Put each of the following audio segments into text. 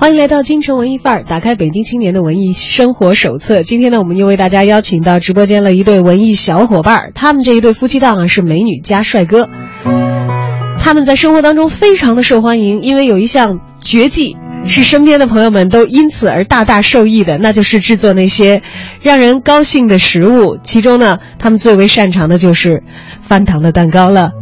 欢迎来到京城文艺范儿，打开北京青年的文艺生活手册。今天呢，我们又为大家邀请到直播间了一对文艺小伙伴儿，他们这一对夫妻档啊是美女加帅哥。他们在生活当中非常的受欢迎，因为有一项绝技是身边的朋友们都因此而大大受益的，那就是制作那些让人高兴的食物。其中呢，他们最为擅长的就是翻糖的蛋糕了。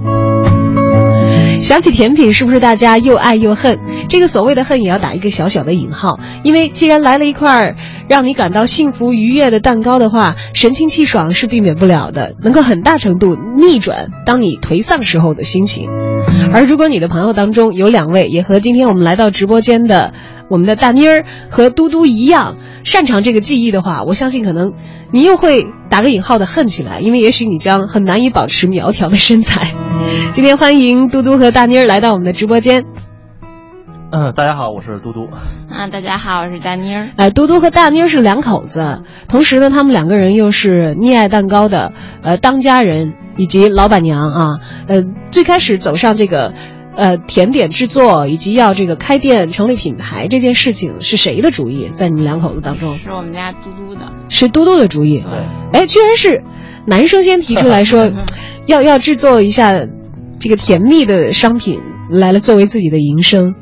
想起甜品，是不是大家又爱又恨？这个所谓的恨也要打一个小小的引号，因为既然来了一块让你感到幸福愉悦的蛋糕的话，神清气爽是避免不了的，能够很大程度逆转当你颓丧时候的心情。而如果你的朋友当中有两位也和今天我们来到直播间的我们的大妮儿和嘟嘟一样擅长这个技艺的话，我相信可能你又会打个引号的恨起来，因为也许你将很难以保持苗条的身材。今天欢迎嘟嘟和大妮儿来到我们的直播间。嗯，大家好，我是嘟嘟。啊，大家好，我是大妮儿。哎，嘟嘟和大妮儿是两口子，同时呢，他们两个人又是溺爱蛋糕的呃当家人以及老板娘啊。呃，最开始走上这个呃甜点制作以及要这个开店成立品牌这件事情是谁的主意？在你们两口子当中？是我们家嘟嘟的。是嘟嘟的主意。对。哎，居然是男生先提出来说 要要制作一下这个甜蜜的商品来了作为自己的营生。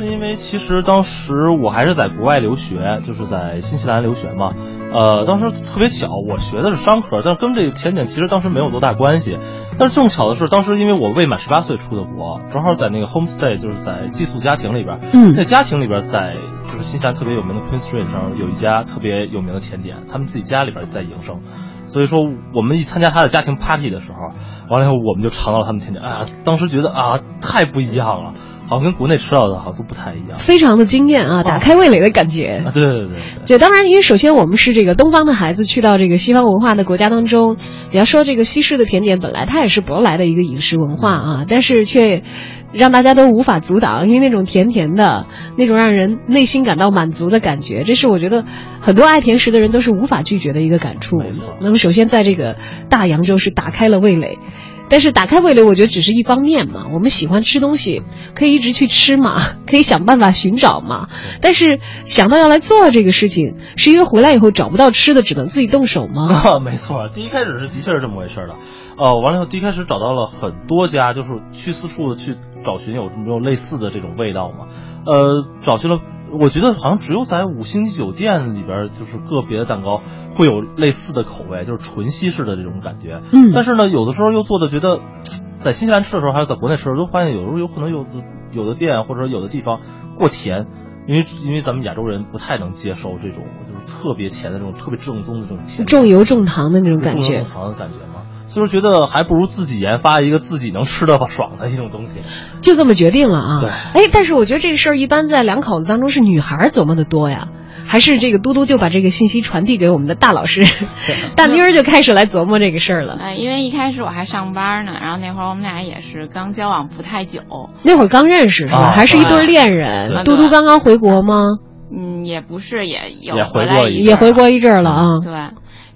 是因为其实当时我还是在国外留学，就是在新西兰留学嘛。呃，当时特别巧，我学的是商科，但是跟这个甜点其实当时没有多大关系。但是正巧的是，当时因为我未满十八岁出的国，正好在那个 homestay，就是在寄宿家庭里边。嗯。那家庭里边在就是新西兰特别有名的 Queen Street 上有一家特别有名的甜点，他们自己家里边在营生。所以说，我们一参加他的家庭 party 的时候，完了以后我们就尝到了他们甜点，哎呀，当时觉得啊，太不一样了。好像跟国内吃到的好像都不太一样，非常的惊艳啊，打开味蕾的感觉。对对对，就当然，因为首先我们是这个东方的孩子，去到这个西方文化的国家当中，你要说这个西式的甜点，本来它也是舶来的一个饮食文化啊，但是却让大家都无法阻挡，因为那种甜甜的，那种让人内心感到满足的感觉，这是我觉得很多爱甜食的人都是无法拒绝的一个感触。那么首先在这个大洋洲是打开了味蕾。但是打开味蕾，我觉得只是一方面嘛。我们喜欢吃东西，可以一直去吃嘛，可以想办法寻找嘛。但是想到要来做这个事情，是因为回来以后找不到吃的，只能自己动手吗？啊，没错，第一开始是的确是这么回事的。呃，完了以后，第一开始找到了很多家，就是去四处的去找寻有没有类似的这种味道嘛。呃，找寻了。我觉得好像只有在五星级酒店里边，就是个别的蛋糕会有类似的口味，就是纯西式的这种感觉。嗯，但是呢，有的时候又做的觉得，在新西兰吃的时候，还是在国内吃的时候，都发现有时候有可能有的有的店或者有的地方过甜，因为因为咱们亚洲人不太能接受这种就是特别甜的这种特别正宗的这种甜，重油重糖的那种感觉，重油重糖的感觉嘛。所以说觉得还不如自己研发一个自己能吃的爽的一种东西，就这么决定了啊。对，哎，但是我觉得这个事儿一般在两口子当中是女孩琢磨的多呀，还是这个嘟嘟就把这个信息传递给我们的大老师，大妮儿就开始来琢磨这个事儿了。哎，因为一开始我还上班呢，然后那会儿我们俩也是刚交往不太久，那会儿刚认识是吧？还是一对恋人。嘟嘟刚刚回国吗？嗯，也不是，也有也回来也回国一阵儿了啊。对。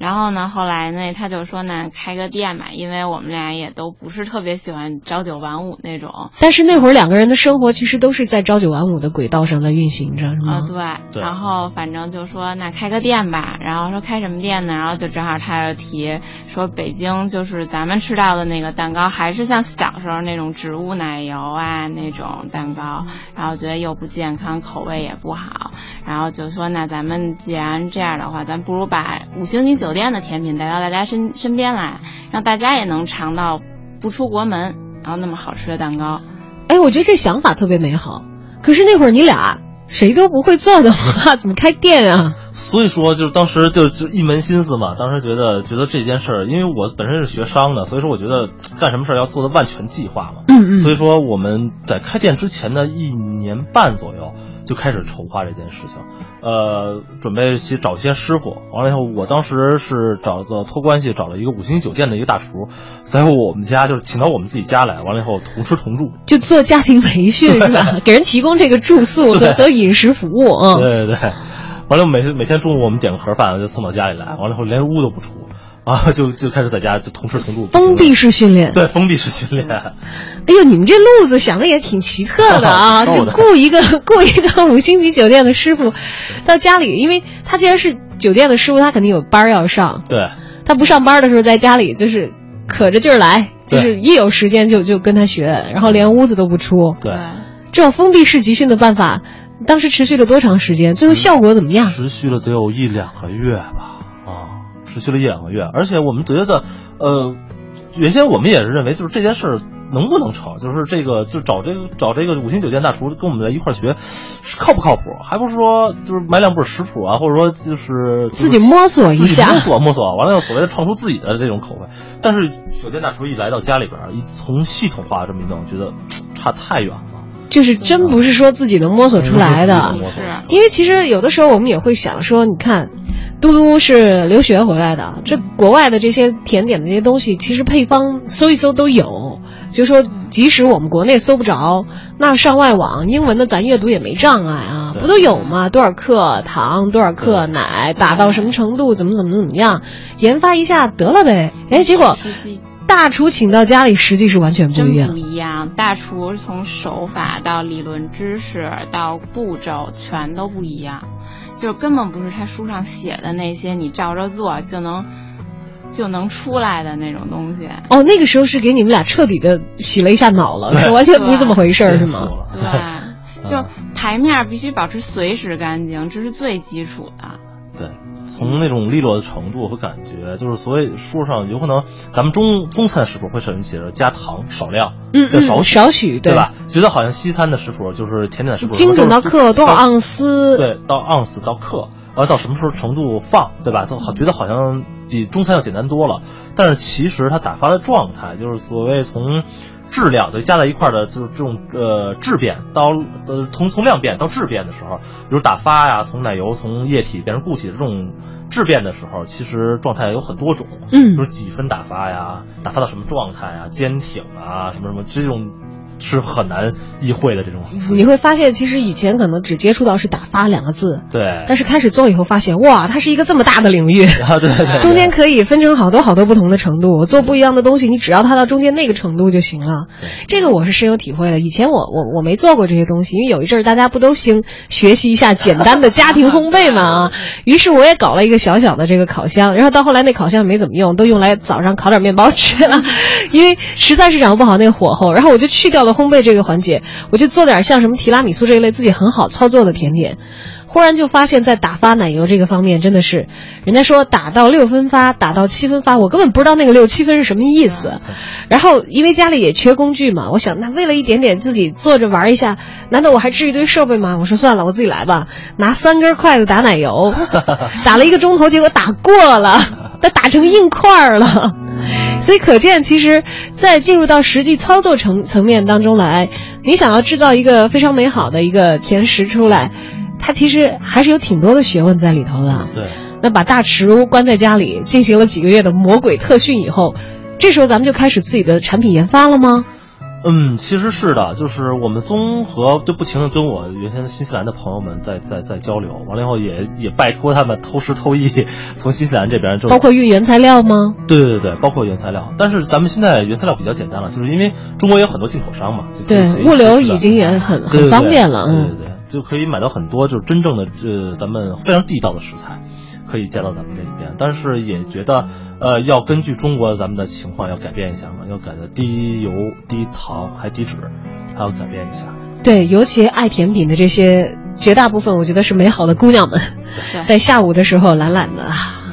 然后呢，后来呢，他就说呢，开个店吧，因为我们俩也都不是特别喜欢朝九晚五那种。但是那会儿两个人的生活其实都是在朝九晚五的轨道上在运行着，是吗？啊，对。然后反正就说那开个店吧，然后说开什么店呢？然后就正好他又提说北京就是咱们吃到的那个蛋糕，还是像小时候那种植物奶油啊那种蛋糕，然后觉得又不健康，口味也不好，然后就说那咱们既然这样的话，咱不如把五星级酒店的甜品带到大家身身边来，让大家也能尝到不出国门然后那么好吃的蛋糕。哎，我觉得这想法特别美好。可是那会儿你俩谁都不会做的话，怎么开店啊？所以说，就是当时就就一门心思嘛。当时觉得觉得这件事儿，因为我本身是学商的，所以说我觉得干什么事儿要做的万全计划嘛。嗯嗯。所以说我们在开店之前的一年半左右。就开始筹划这件事情，呃，准备去找一些师傅。完了以后，我当时是找个托关系找了一个五星级酒店的一个大厨，在我们家就是请到我们自己家来，完了以后同吃同住。就做家庭培训 是吧？给人提供这个住宿和和饮食服务嗯。对对对，完了每次每天中午我们点个盒饭就送到家里来，完了以后连屋都不出 啊，就就开始在家就同吃同住。封闭式训练，对封闭式训练。哎呦，你们这路子想的也挺奇特的啊！就雇一个 雇一个五星级酒店的师傅到家里，因为他既然是酒店的师傅，他肯定有班儿要上。对他不上班的时候，在家里就是可着劲儿来，就是一有时间就就跟他学，然后连屋子都不出。对，这种封闭式集训的办法，当时持续了多长时间？最后效果怎么样？持续了得有一两个月吧，啊，持续了一两个月，而且我们觉得，呃，原先我们也是认为，就是这件事儿能不能成，就是这个就找这个找这个五星酒店大厨跟我们在一块儿学，是靠不靠谱？还不是说就是买两本食谱啊，或者说就是自己摸索一自己下摸索摸索，完了又所谓的创出自己的这种口味。但是酒店大厨一来到家里边儿，一从系统化这么一弄，觉得差太远了。就是真不是说自己能摸索出来的。因为其实有的时候我们也会想说，你看，嘟嘟是留学回来的，这国外的这些甜点的这些东西，其实配方搜一搜都有。就说即使我们国内搜不着，那上外网英文的咱阅读也没障碍啊，不都有吗？多少克糖，多少克奶，打到什么程度，怎么怎么怎么样，研发一下得了呗。哎，结果大厨请到家里，实际是完全不一样真不。一样。大厨从手法到理论知识到步骤全都不一样，就根本不是他书上写的那些你照着做就能就能出来的那种东西。哦，那个时候是给你们俩彻底的洗了一下脑了，完全不是这么回事儿，是吗？对，就台面必须保持随时干净，这是最基础的。对，从那种利落的程度和感觉，就是所谓书上有可能咱们中中餐食谱会上面写着加糖少量，嗯嗯，少许少许对吧？觉得好像西餐的食谱就是甜点的食谱，精准到克多少盎司，对，到盎司到克，完了到什么时候程度放，对吧？都好觉得好像比中餐要简单多了，但是其实它打发的状态，就是所谓从质量就加在一块儿的，就是这种呃质变到呃从从量变到质变的时候，比如打发呀，从奶油从液体变成固体的这种质变的时候，其实状态有很多种，嗯。比如几分打发呀，打发到什么状态啊，坚挺啊，什么什么这种是很难意会的这种词。你会发现，其实以前可能只接触到是“打发”两个字，对，但是开始做以后发现，哇，它是一个这么大的领域。啊，对对对，中间可以分成好多好多不同的程度，我做不一样的东西，你只要它到中间那个程度就行了。这个我是深有体会的。以前我我我没做过这些东西，因为有一阵儿大家不都兴学习一下简单的家庭烘焙嘛啊，于是我也搞了一个小小的这个烤箱，然后到后来那烤箱没怎么用，都用来早上烤点面包吃了，因为实在是掌握不好那个火候，然后我就去掉了烘焙这个环节，我就做点像什么提拉米苏这一类自己很好操作的甜点。忽然就发现，在打发奶油这个方面，真的是，人家说打到六分发，打到七分发，我根本不知道那个六七分是什么意思。然后因为家里也缺工具嘛，我想那为了一点点自己做着玩一下，难道我还置一堆设备吗？我说算了，我自己来吧，拿三根筷子打奶油，打了一个钟头，结果打过了，它打成硬块儿了。所以可见，其实，在进入到实际操作层层面当中来，你想要制造一个非常美好的一个甜食出来，它其实还是有挺多的学问在里头的。对。那把大池关在家里，进行了几个月的魔鬼特训以后，这时候咱们就开始自己的产品研发了吗？嗯，其实是的，就是我们综合就不停的跟我原先新西兰的朋友们在在在交流，完了以后也也拜托他们偷师偷艺，从新西兰这边就包括运原材料吗？对对对，包括原材料。但是咱们现在原材料比较简单了，就是因为中国有很多进口商嘛，就对物流已经也很对对很方便了对对对，就可以买到很多就是真正的这咱们非常地道的食材。可以加到咱们这里边，但是也觉得，呃，要根据中国咱们的情况要改变一下嘛，要改的低油、低糖还低脂，还要改变一下。对，尤其爱甜品的这些绝大部分，我觉得是美好的姑娘们，在下午的时候懒懒的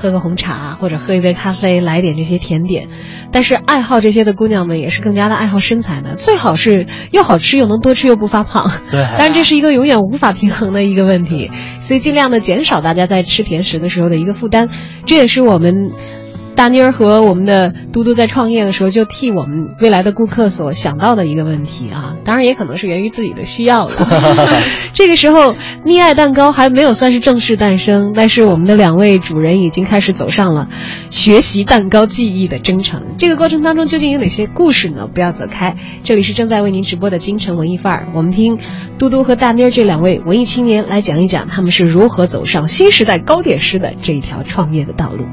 喝个红茶或者喝一杯咖啡，来点这些甜点。但是爱好这些的姑娘们也是更加的爱好身材的，最好是又好吃又能多吃又不发胖。对，但是这是一个永远无法平衡的一个问题，所以尽量的减少大家在吃甜食的时候的一个负担，这也是我们。大妮儿和我们的嘟嘟在创业的时候，就替我们未来的顾客所想到的一个问题啊，当然也可能是源于自己的需要了。这个时候，溺爱蛋糕还没有算是正式诞生，但是我们的两位主人已经开始走上了学习蛋糕技艺的征程。这个过程当中究竟有哪些故事呢？不要走开，这里是正在为您直播的京城文艺范儿，我们听嘟嘟和大妮儿这两位文艺青年来讲一讲他们是如何走上新时代糕点师的这一条创业的道路。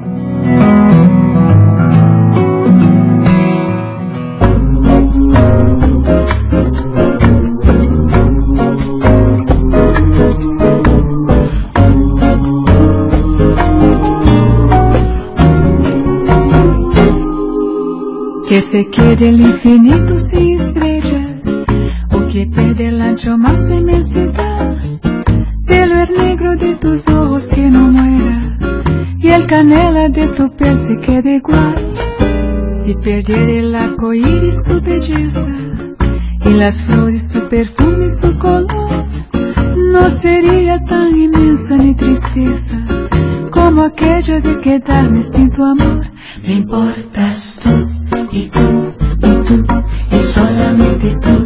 Que se quede el infinito sin estrellas, o que perde el ancho más inmensidad, del ver negro de tus ojos que no muera, y el canela de tu piel se quede igual. Si perdiera el arco iris su belleza, y las flores su perfume y su color, no sería tan inmensa ni tristeza como aquella de quedarme sin tu amor. Me importas tú y tú y tú y solamente tú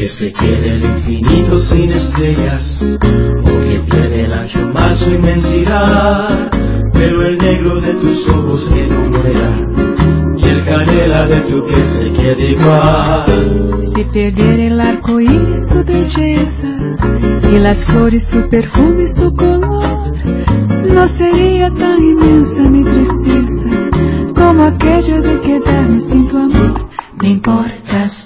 Que se quede el infinito sin estrellas, o que pierde el ancho mar su inmensidad, pero el negro de tus ojos que no muera, y el canela de tu piel se quede igual. Si perdiera el arco iris su belleza y las flores su perfume y su color, no sería tan inmensa mi tristeza como aquella de quedarme sin tu amor. Me importas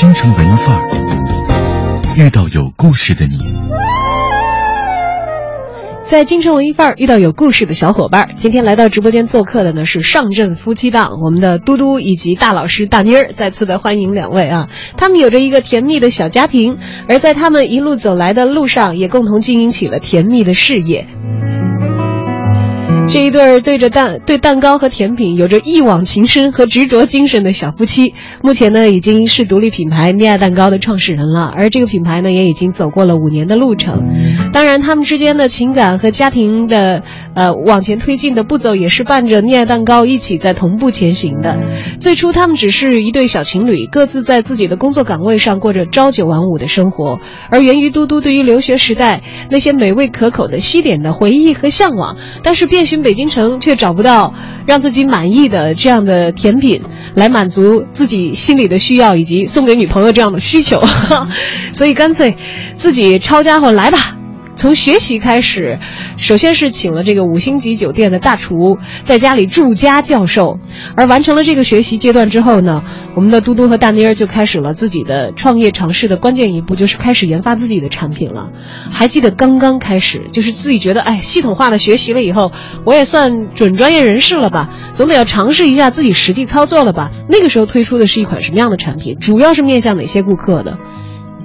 京城文艺范儿遇到有故事的你。在京城文艺范儿遇到有故事的小伙伴儿，今天来到直播间做客的呢是上阵夫妻档，我们的嘟嘟以及大老师大妮儿，再次的欢迎两位啊！他们有着一个甜蜜的小家庭，而在他们一路走来的路上，也共同经营起了甜蜜的事业。这一对儿对着蛋对蛋糕和甜品有着一往情深和执着精神的小夫妻，目前呢已经是独立品牌溺爱蛋糕的创始人了，而这个品牌呢也已经走过了五年的路程。当然，他们之间的情感和家庭的呃往前推进的步骤，也是伴着溺爱蛋糕一起在同步前行的。最初，他们只是一对小情侣，各自在自己的工作岗位上过着朝九晚五的生活，而源于嘟嘟对于留学时代那些美味可口的西点的回忆和向往，但是遍北京城却找不到让自己满意的这样的甜品来满足自己心里的需要以及送给女朋友这样的需求，所以干脆自己抄家伙来吧。从学习开始，首先是请了这个五星级酒店的大厨，在家里驻家教授。而完成了这个学习阶段之后呢，我们的嘟嘟和大妮儿就开始了自己的创业尝试的关键一步，就是开始研发自己的产品了。还记得刚刚开始，就是自己觉得，哎，系统化的学习了以后，我也算准专业人士了吧，总得要尝试一下自己实际操作了吧。那个时候推出的是一款什么样的产品？主要是面向哪些顾客的？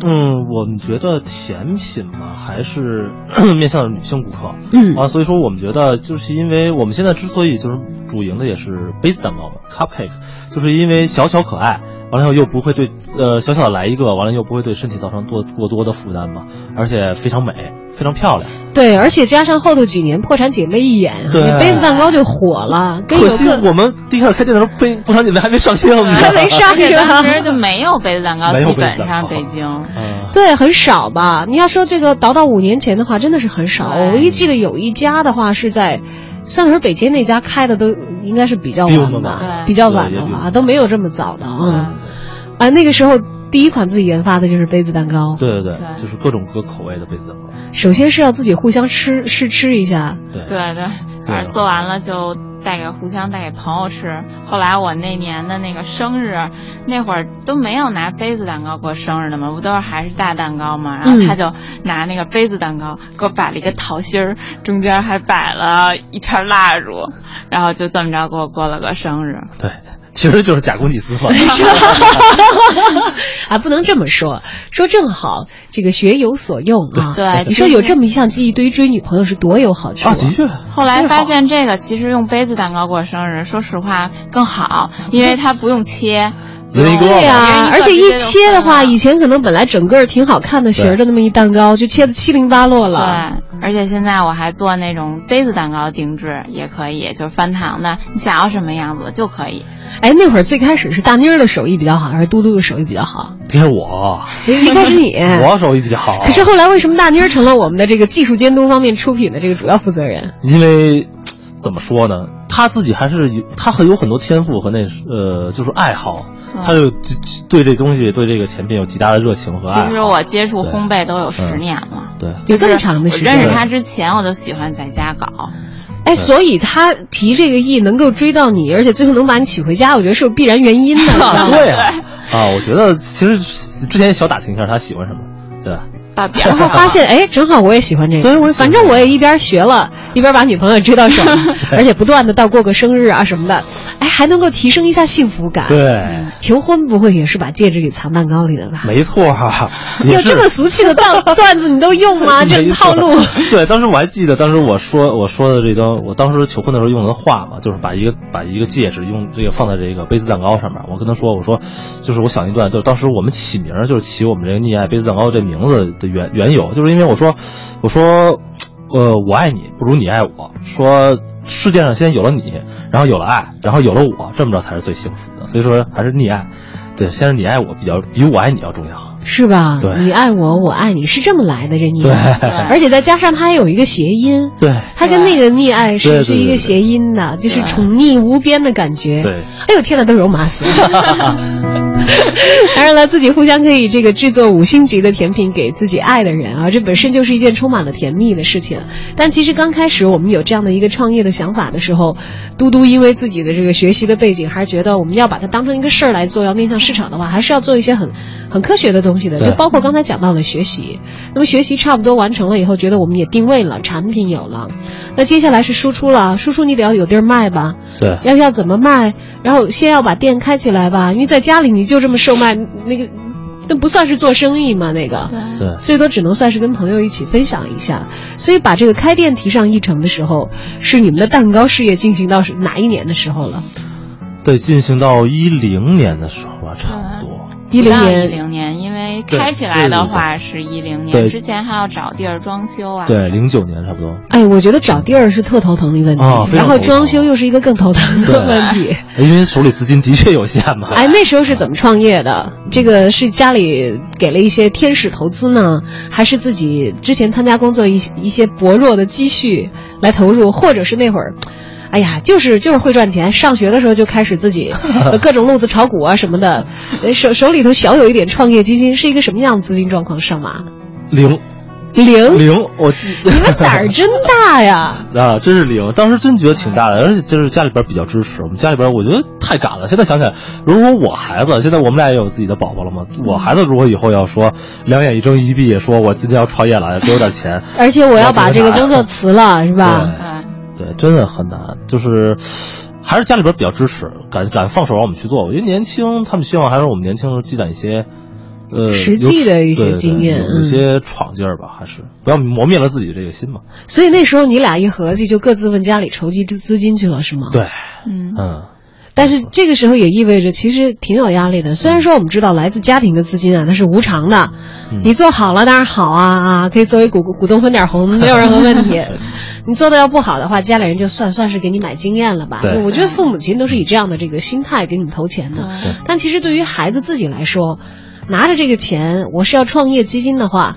嗯，我们觉得甜品嘛，还是 面向女性顾客。嗯。啊，所以说我们觉得，就是因为我们现在之所以就是主营的也是杯子蛋糕嘛，cupcake，就是因为小巧可爱，完完了以后又不会对呃小小的来一个，完了又不会对身体造成多过多的负担嘛，而且非常美，非常漂亮。对，而且加上后头几年破产姐妹一演，对那杯子蛋糕就火了，可惜我们第一开始开店的时候，杯《破产姐妹还没上线呢，还没上而且映当时就没有杯子蛋糕，没有基本杯子蛋糕上北京。嗯，对，很少吧？你要说这个倒到五年前的话，真的是很少。我唯一记得有一家的话是在，三河北街那家开的都应该是比较晚吧晚，比较晚的话对也比我们都没有这么早的啊。嗯啊，那个时候第一款自己研发的就是杯子蛋糕，对对对，对就是各种各口味的杯子蛋糕。首先是要自己互相吃试吃一下，对对对，反正做完了就带给互相带给朋友吃。后来我那年的那个生日，那会儿都没有拿杯子蛋糕过生日的嘛，不都是还是大蛋糕嘛？然后他就拿那个杯子蛋糕给我摆了一个桃心儿，中间还摆了一圈蜡烛，然后就这么着给我过了个生日。对，其实就是假公济私嘛。啊，不能这么说，说正好这个学有所用啊。对你说有这么一项技艺，对于追女朋友是多有好处啊，的确。后来发现这个其实用杯子蛋糕过生日，说实话更好，因为它不用切。一人一个对呀、而且一切的话，以前可能本来整个挺好看的形儿的那么一蛋糕，就切的七零八落了。对，而且现在我还做那种杯子蛋糕定制，也可以，就是翻糖的，你想要什么样子就可以。哎，那会儿最开始是大妮儿的手艺比较好，还是嘟嘟的手艺比较好？这是我，一开始你，我手艺比较好。可是后来为什么大妮儿成了我们的这个技术监督方面出品的这个主要负责人？因为怎么说呢，他自己还是有他很有很多天赋和那呃就是爱好，嗯他就对这东西对这个甜品有极大的热情和爱好。其实我接触烘焙都有十年了。对有这么长的时间认识他之前，我就喜欢在家搞。哎，所以他提这个意能够追到你，而且最后能把你娶回家，我觉得是有必然原因的。对啊，啊，我觉得其实之前小打听一下他喜欢什么，对吧？然后发现，哎，正好我也喜欢这个，对我也喜欢反正我也一边学了，一边把女朋友追到手，而且不断的到过个生日啊什么的，哎，还能够提升一下幸福感。，对，求婚不会也是把戒指给藏蛋糕里的吧？没错 哈，也是有这么俗气的段 段子你都用吗？这套路。对，当时我还记得，当时我说我说的这张，我当时求婚的时候用的话嘛，就是把一个把一个戒指用这个放在这个杯子蛋糕上面。我跟他说，我说就是我想一段，就是当时我们起名就是起我们这个溺爱杯子蛋糕这名字的缘缘由，就是因为我说我说呃我爱你不如你爱我，说世界上先有了你，然后有了爱，然后有了我，这么着才是最幸福的。所以说还是溺爱，对，先是你爱我比较比我爱你要重要。是吧？对你爱我，我爱你，是这么来的这溺对爱，而且再加上它还有一个谐音，对它跟那个溺爱是是一个谐音的，就是宠溺无边的感觉。对。哎呦天呐，都肉麻死了！当然了，自己互相可以这个制作五星级的甜品给自己爱的人啊，这本身就是一件充满了甜蜜的事情。但其实刚开始我们有这样的一个创业的想法的时候，嘟嘟因为自己的这个学习的背景，还是觉得我们要把它当成一个事儿来做，要面向市场的话，还是要做一些很很科学的东西的，就包括刚才讲到的学习。那么学习差不多完成了以后，觉得我们也定位了，产品有了，那接下来是输出了，输出你得要有地儿卖吧。对要要怎么卖，然后先要把店开起来吧，因为在家里你就这么售卖，那个那不算是做生意嘛，那个，对最多只能算是跟朋友一起分享一下。所以把这个开店提上议程的时候，是你们的蛋糕事业进行到是哪一年的时候了？对，进行到一零年的时候吧，差不多。一零年一年，零年，因为开起来的话是一零年，之前还要找地儿装修啊。对，零九年差不多。哎，我觉得找地儿是特头疼的一个问题，然后装修又是一个更头疼的问题。因为手里资金的确有限嘛。哎，那时候是怎么创业的？这个是家里给了一些天使投资呢，还是自己之前参加工作一一些薄弱的积蓄来投入，或者是那会儿？哎呀，就是就是会赚钱。上学的时候就开始自己呃 各种路子炒股啊什么的，呃手手里头小有一点创业基金，是一个什么样的资金状况上马？零零，零，我记你们胆儿真大呀！啊，真是零。当时真觉得挺大的，而且就是家里边比较支持。我们家里边我觉得太敢了。现在想起来，如果我孩子，现在我们俩也有自己的宝宝了嘛，我孩子如果以后要说两眼一睁一闭，说我今天要创业了，给我点钱，而且我要把这个工作辞了，是吧？对，真的很难。就是还是家里边比较支持，敢敢放手让我们去做。我觉得年轻，他们希望还是我们年轻时候积攒一些。呃，实际的一些经验嗯有一些闯劲儿吧，还是不要磨灭了自己这个心嘛。所以那时候你俩一合计，就各自问家里筹集资资金去了，是吗？对，嗯，嗯，但是这个时候也意味着其实挺有压力的。虽然说我们知道来自家庭的资金啊，它是无偿的，嗯你做好了当然好啊啊，可以作为股股东分点红，没有任何问题。你做的要不好的话，家里人就算算是给你买经验了吧。我觉得父母亲都是以这样的这个心态给你投钱的。但其实对于孩子自己来说，拿着这个钱，我是要创业基金的话。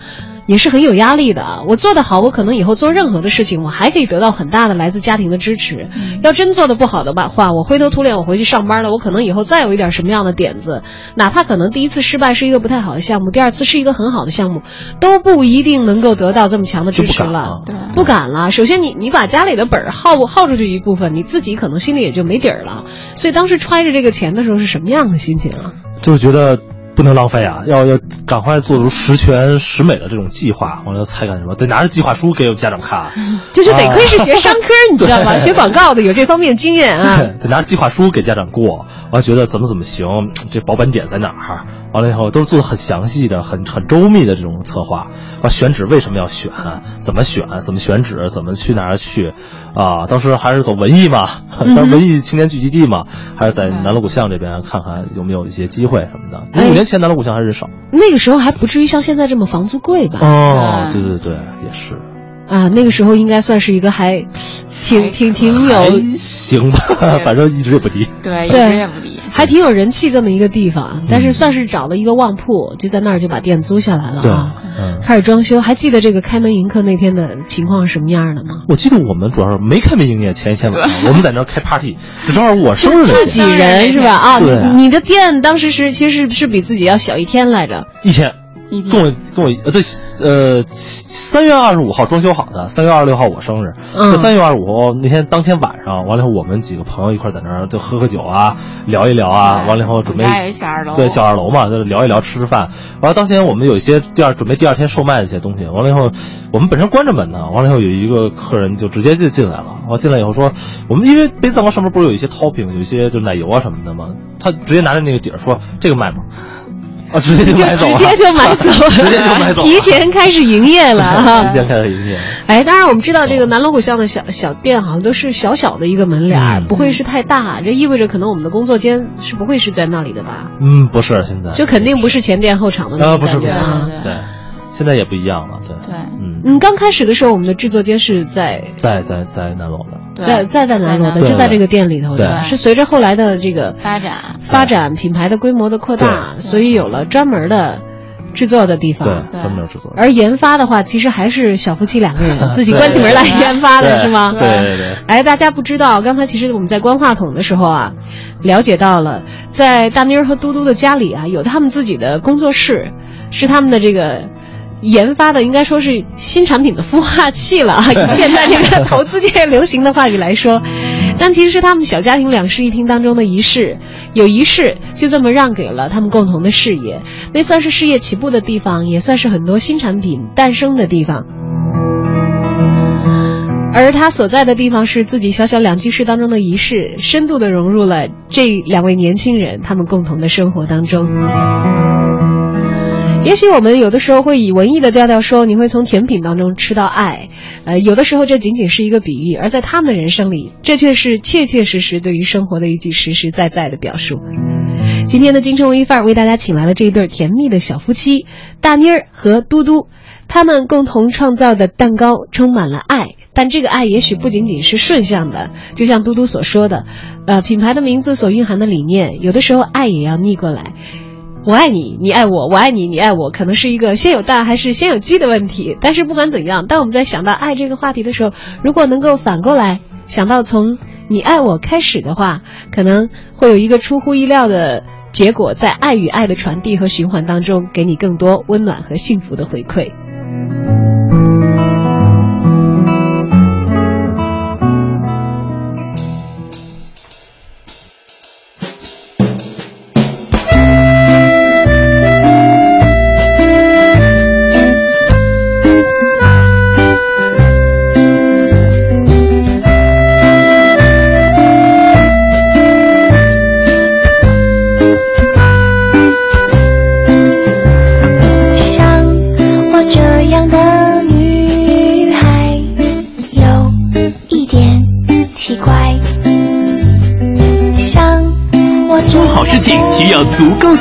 也是很有压力的。我做得好，我可能以后做任何的事情，我还可以得到很大的来自家庭的支持。要真做得不好的吧话，我灰头土脸，我回去上班了，我可能以后再有一点什么样的点子，哪怕可能第一次失败是一个不太好的项目，第二次是一个很好的项目，都不一定能够得到这么强的支持了不敢了。对不敢了。首先你，你把家里的本儿耗耗出去一部分，你自己可能心里也就没底儿了。所以当时揣着这个钱的时候是什么样的心情啊？就觉得不能浪费啊，要要赶快做出十全十美的这种计划。完了才干什么？得拿着计划书给我们家长看，就是得亏是学商科，啊你知道吗？学广告的有这方面经验啊。得拿着计划书给家长过。完了觉得怎么怎么行，这保本点在哪儿？完了以后都是做的很详细的、很很周密的这种策划。啊，选址为什么要选？怎么选？怎么选址？怎么去哪儿去？啊，当时还是走文艺嘛，当时文艺青年聚集地嘛，还是在南锣鼓巷这边看看有没有一些机会什么的。五年前南锣鼓巷还是少。那个时候还不至于像现在这么房租贵吧？哦，对对对，也是。啊，那个时候应该算是一个还挺挺挺有还行吧，反正一直也不低。对，一对直也不低。还挺有人气这么一个地方，但是算是找了一个旺铺，就在那儿就把店租下来了对啊，，嗯。开始装修。还记得这个开门迎客那天的情况是什么样的吗？我记得我们主要是没开门营业前一天晚上，我们在那儿开 party，这正好我生日自己，人是吧？啊，对你你的店当时是其实是是比自己要小一天来着。一天一天跟我跟我呃对呃三月二十五号装修好的，三月二十六号我生日，嗯这三月二十五号那天当天晚上，完了以后我们几个朋友一块在那儿就喝喝酒啊，聊一聊啊，完了以后准备我们家有一小二楼对小二楼嘛，就聊一聊吃吃饭。完了当天我们有一些第二准备第二天售卖的一些东西，完了以后我们本身关着门呢，完了以后有一个客人就直接就进来了，完了进来以后说我们因为杯子蛋糕上面不是有一些 topping，有一些就奶油啊什么的吗？他直接拿着那个底儿说这个卖吗？啊，直接就买走了，直接就买走了，直接就买走了，提前开始营业了 哈。提前开始营业。哎，当然我们知道这个南锣鼓巷的小小店好像都是小小的一个门脸不会是太大，这意味着可能我们的工作间是不会是在那里的吧？嗯，不是现在，就肯定不是前店后厂的那不是不是感觉啊。对对，现在也不一样了，对。对。嗯，嗯，刚开始的时候，我们的制作间是在在在在南楼的，对。在在在南楼的，就在这个店里头的，是随着后来的这个发展，发展品牌的规模的扩大，所以有了专门的制作的地方。对，专门有制作，而研发的话，其实还是小夫妻两个人 自己关起门来研发的，是吗？对对对，哎，大家不知道，刚才其实我们在关话筒的时候啊，了解到了，在大妮儿和嘟嘟的家里啊，有他们自己的工作室，是他们的这个。研发的应该说是新产品的孵化器了啊，以 现在这个投资界流行的话语来说，但其实是他们小家庭两室一厅当中的一室，有一室就这么让给了他们共同的事业，那算是事业起步的地方，也算是很多新产品诞生的地方。而他所在的地方是自己小小两居室当中的一室，深度的融入了这两位年轻人他们共同的生活当中。也许我们有的时候会以文艺的调调说，你会从甜品当中吃到爱，呃，有的时候这仅仅是一个比喻，而在他们的人生里，这却是切切实实对于生活的一句实实在在的表述。今天的京城文艺范儿为大家请来了这一对甜蜜的小夫妻，大妮儿和嘟嘟。他们共同创造的蛋糕充满了爱，但这个爱也许不仅仅是顺向的，就像嘟嘟所说的，呃，品牌的名字所蕴含的理念，有的时候爱也要逆过来。我爱你，你爱我，我爱你，你爱我，可能是一个先有蛋还是先有鸡的问题。但是不管怎样，当我们在想到爱这个话题的时候，如果能够反过来想到从你爱我开始的话，可能会有一个出乎意料的结果，在爱与爱的传递和循环当中，给你更多温暖和幸福的回馈。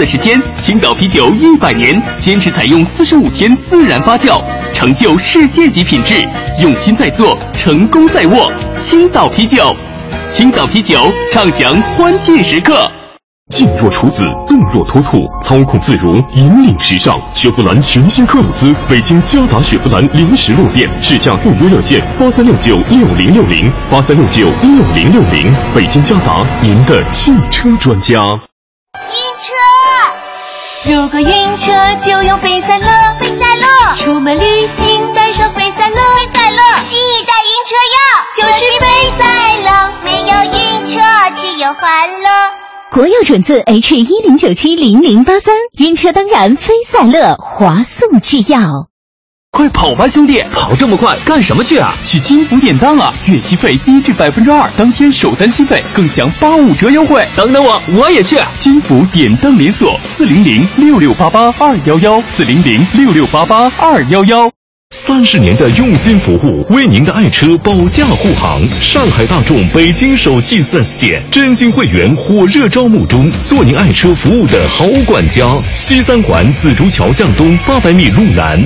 时间。青岛啤酒一百年，坚持采用四十五天自然发酵，成就世界级品质，用心在做，成功在握。青岛啤酒，青岛啤酒，畅享欢庆时刻。静若处子，动若脱兔，操控自如，引领时尚。雪佛兰全新科鲁兹，北京嘉达雪佛兰临时落店，试驾预约热线八三六九六零六零八三六九六零六零。北京嘉达，您的汽车专家。如果晕车就用费赛乐，费赛乐。出门旅行带上费赛乐，费赛乐。新一代晕车药就是费赛乐，没有晕车，只有欢乐。国药准字 H 一零九七零零八三，晕车当然飞赛乐，华素制药。快跑吧，兄弟！跑这么快干什么去啊？去金福典当啊！月息费低至百分之二，当天首单息费更享八五折优惠。等等我，我也去！金福典当连锁，四零零六六八八二幺幺，四零零六六八八二幺幺。三十年的用心服务，为您的爱车保驾护航。上海大众北京首汽 4S 店，真心会员火热招募中，做您爱车服务的好管家。西三环紫竹桥向东八百米路南。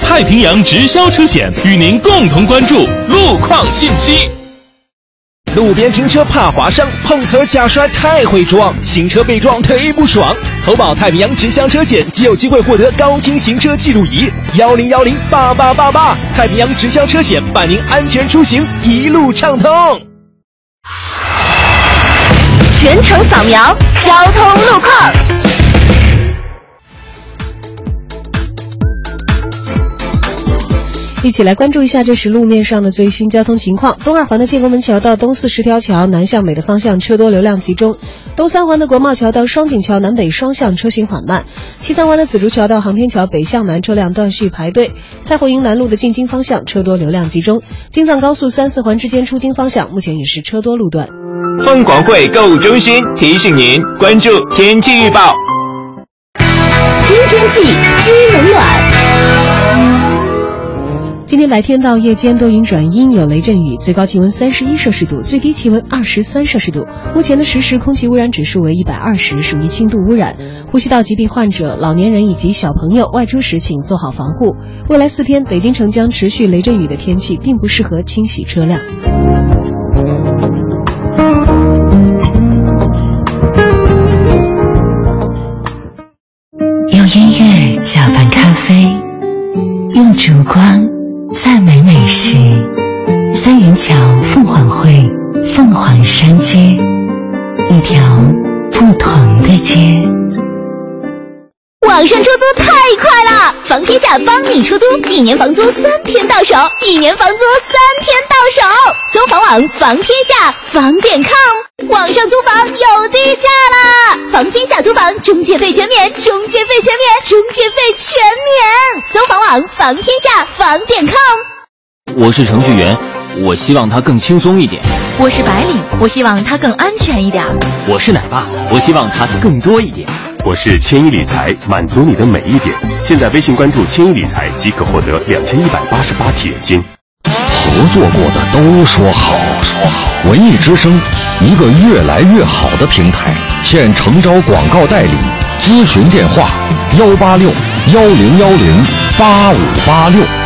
太平洋直销车险与您共同关注路况信息。路边停车怕划伤，碰瓷儿假摔太会装，新车被撞忒不爽。投保太平洋直销车险即有机会获得高清行车记录仪，幺零幺零八八八八。太平洋直销车险伴您安全出行，一路畅通。全程扫描交通路况。一起来关注一下这时路面上的最新交通情况。东二环的建国门桥到东四十条桥南向北的方向车多流量集中；东三环的国贸桥到双井桥南北双向车行缓慢；西三环的紫竹桥到航天桥北向南车辆断续排队；蔡胡营南路的进京方向车多流量集中；京藏高速三四环之间出京方向目前也是车多路段。凤凰汇购物中心提醒您关注天气预报。听天气知冷暖。今天白天到夜间多云转阴，有雷阵雨，最高气温三十一摄氏度，最低气温二十三摄氏度。目前的实时空气污染指数为一百二十，属于轻度污染。呼吸道疾病患者、老年人以及小朋友外出时请做好防护。未来四天，北京城将持续雷阵雨的天气，并不适合清洗车辆。用音乐搅拌咖啡，用烛光。赞美美食，三元桥凤凰汇，凤凰山街，一条不同的街。网上出租太快了，房天下帮你出租，一年房租三天到手，一年房租三天到手。搜房网房天下房点 com，网上租房有低价啦！房天下租房中介费全免，中介费全免，中介费全免。搜房网房天下房点 com。我是程序员，我希望他更轻松一点。我是白领，我希望他更安全一点。我是奶爸，我希望他更多一点。我是千亿理财，满足你的每一点。现在微信关注千亿理财即可获得两千一百八十八铁金。合作过的都说好，说好。文艺之声，一个越来越好的平台。现诚招广告代理，咨询电话：幺八六幺零幺零八五八六。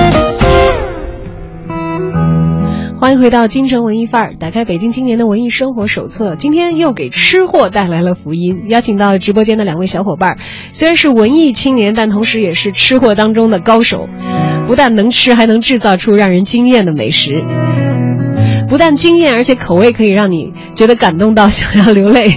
欢迎回到京城文艺范儿，打开北京青年的文艺生活手册。今天又给吃货带来了福音，邀请到直播间的两位小伙伴，虽然是文艺青年，但同时也是吃货当中的高手。不但能吃，还能制造出让人惊艳的美食。不但惊艳，而且口味可以让你觉得感动到想要流泪。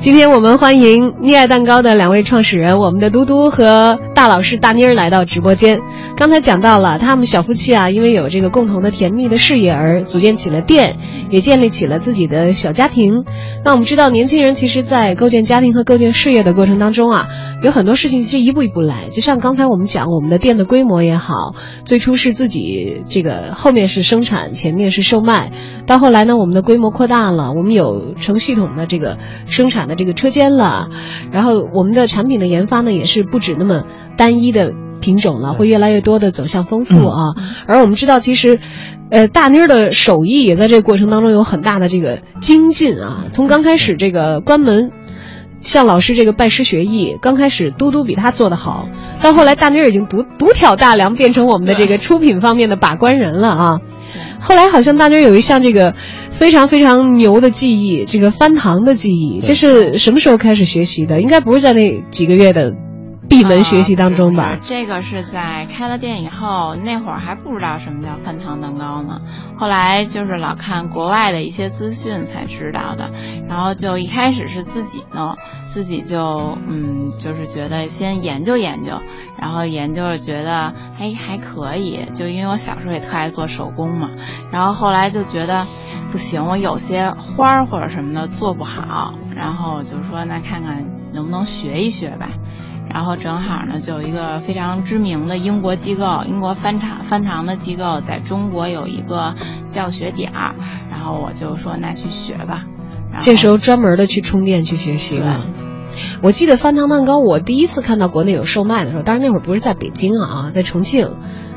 今天我们欢迎溺爱蛋糕的两位创始人，我们的嘟嘟和大老师大妮儿来到直播间。刚才讲到了他们小夫妻啊，因为有这个共同的甜蜜的事业而组建起了店，也建立起了自己的小家庭。那我们知道，年轻人其实，在构建家庭和构建事业的过程当中啊，有很多事情是一步一步来。就像刚才我们讲，我们的店的规模也好，最初是自己这个，后面是生产，前面是售卖，到后来呢，我们的规模扩大了，我们有成系统的这个生产的这个车间了，然后我们的产品的研发呢，也是不止那么单一的。品种了，会越来越多的走向丰富啊。而我们知道，其实，呃，大妮儿的手艺也在这个过程当中有很大的这个精进啊。从刚开始这个关门向老师这个拜师学艺，刚开始嘟嘟比他做的好，到后来大妮儿已经独独挑大梁，变成我们的这个出品方面的把关人了啊。后来好像大妮儿有一项这个非常非常牛的记忆，这个翻糖的记忆，这是什么时候开始学习的？应该不是在那几个月的。闭门学习当中吧，这个是在开了店以后，那会儿还不知道什么叫翻糖蛋糕呢。后来就是老看国外的一些资讯才知道的，然后就一开始是自己弄，自己就嗯，就是觉得先研究研究，然后研究着觉得哎还可以，就因为我小时候也特爱做手工嘛，然后后来就觉得不行，我有些花儿或者什么的做不好，然后就说那看看能不能学一学吧。然后正好呢，就有一个非常知名的英国机构，英国翻糖翻糖的机构，在中国有一个教学点儿，然后我就说那去学吧。这时候专门的去充电去学习了。我记得翻糖蛋糕，我第一次看到国内有售卖的时候，当然那会儿不是在北京啊，在重庆，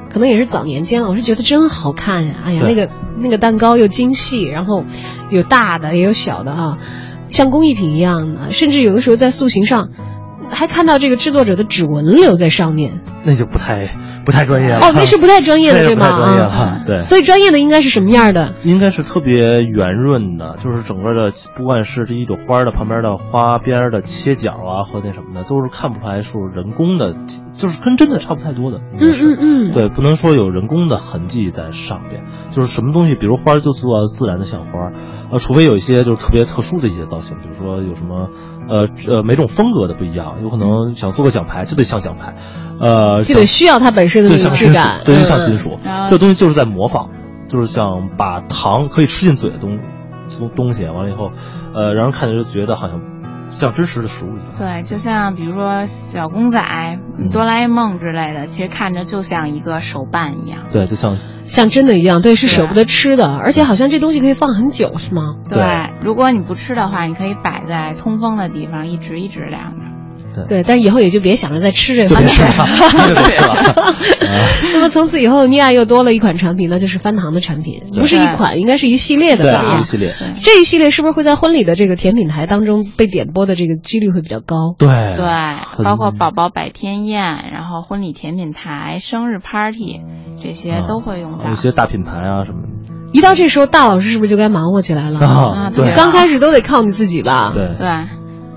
可能也是早年间了。我是觉得真好看呀！哎呀，那个那个蛋糕又精细，然后有大的也有小的啊，像工艺品一样的，甚至有的时候在塑形上。还看到这个制作者的指纹留在上面，那就不太不太专业了。哦，那是不太专业的，对吗？专业了，对。所以专业的应该是什么样的？应该是特别圆润的，就是整个的，不管是这一朵花的旁边的花边的切角啊，和那什么的，都是看不出来是人工的，就是跟真的差不太多的。嗯嗯嗯。对，不能说有人工的痕迹在上边，就是什么东西，比如花就做自然的像花。呃，除非有一些就是特别特殊的一些造型，比如说有什么，呃呃，每种风格的不一样，有可能想做个奖牌就得像奖牌，呃，就得需要它本身的那种质感，对，像金属。这东西就是在模仿，就是想把糖可以吃进嘴的东东东西，完了以后，呃，让人看着就觉得好像。像真实的食物一样，对，就像比如说小公仔、哆啦 A 梦之类的，其实看着就像一个手办一样。对，就像像真的一样，对，是舍不得吃的，而且好像这东西可以放很久，是吗？对，如果你不吃的话，你可以摆在通风的地方，一直一直晾着。对，但以后也就别想着再吃这个 了。那么从此以后，妮娅又多了一款产品，那就是翻糖的产品，不是一款，应该是一系列的吧？一系列。这一系列是不是会在婚礼的这个甜品台当中被点播的这个几率会比较高？对对，包括宝宝百天宴，然后婚礼甜品台、生日 party 这些都会用到。一些大品牌啊什么的。一到这时候，大老师是不是就该忙活起来了？啊，对，刚开始都得靠你自己吧？对对，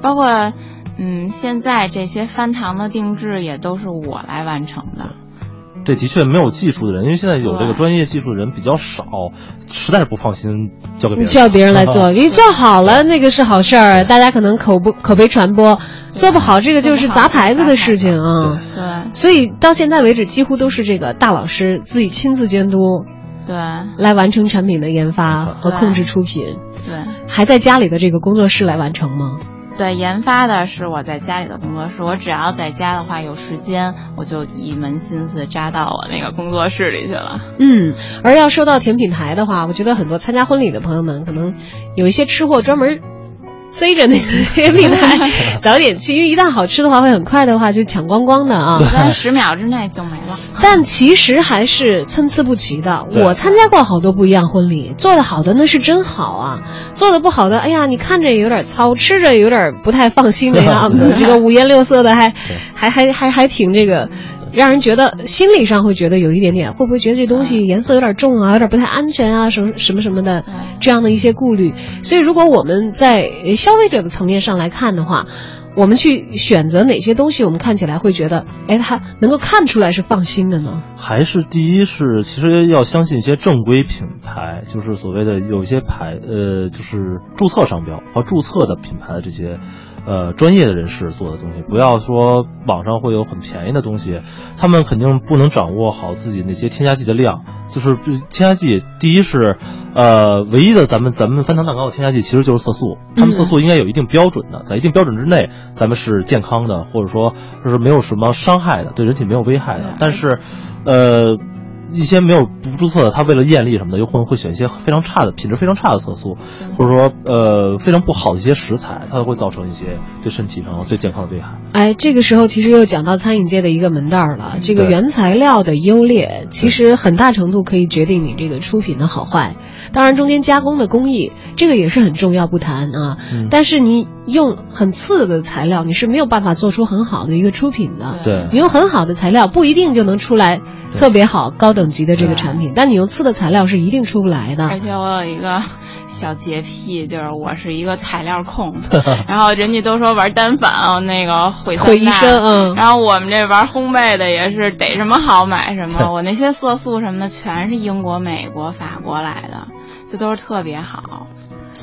包括。嗯，现在这些翻糖的定制也都是我来完成的。这的确没有技术的人，因为现在有这个专业技术的人比较少，实在是不放心交给别人。叫别人来做，你做好了那个是好事儿，大家可能口不口碑传播；做不好，这个就是砸牌子的事情啊。对。所以到现在为止，几乎都是这个大老师自己亲自监督，对，来完成产品的研发和控制出品。对。还在家里的这个工作室来完成吗？对，研发的是我在家里的工作室。我只要在家的话，有时间我就一门心思扎到我那个工作室里去了。嗯，而要说到甜品台的话，我觉得很多参加婚礼的朋友们，可能有一些吃货专门。飞着那个甜品台早点去，因为一旦好吃的话会很快的话就抢光光的啊，在十秒之内就没了。但其实还是参差不齐的。我参加过好多不一样婚礼，做的好的那是真好啊，做的不好的，哎呀，你看着也有点糙，吃着有点不太放心的样子，这个五颜六色的，还还还还还挺这个。让人觉得心理上会觉得有一点点，会不会觉得这东西颜色有点重啊，有点不太安全啊，什么什么什么的，这样的一些顾虑。所以，如果我们在消费者的层面上来看的话，我们去选择哪些东西，我们看起来会觉得，哎，它能够看出来是放心的呢？还是第一是，其实要相信一些正规品牌，就是所谓的有一些牌，呃，就是注册商标和注册的品牌的这些。呃，专业的人士做的东西，不要说网上会有很便宜的东西，他们肯定不能掌握好自己那些添加剂的量。就是添加剂，第一是，呃，唯一的咱们咱们翻糖蛋糕的添加剂其实就是色素，他们色素应该有一定标准的，在一定标准之内，咱们是健康的，或者说就是没有什么伤害的，对人体没有危害的。但是，呃。一些没有不注册的，他为了艳丽什么的，又会会选一些非常差的品质非常差的色素，或者说呃非常不好的一些食材，它会造成一些对身体上对健康的危害。哎，这个时候其实又讲到餐饮界的一个门道了，这个原材料的优劣，其实很大程度可以决定你这个出品的好坏。当然，中间加工的工艺，这个也是很重要，不谈啊。但是你用很次的材料，你是没有办法做出很好的一个出品的。对，你用很好的材料，不一定就能出来特别好、高等级的这个产品。但你用次的材料是一定出不来的。而且我有一个小洁癖，就是我是一个材料控。然后人家都说玩单反那个毁毁一生，嗯。然后我们这玩烘焙的也是逮什么好买什么。我那些色素什么的，全是英国、美国、法国来的。这都是特别好，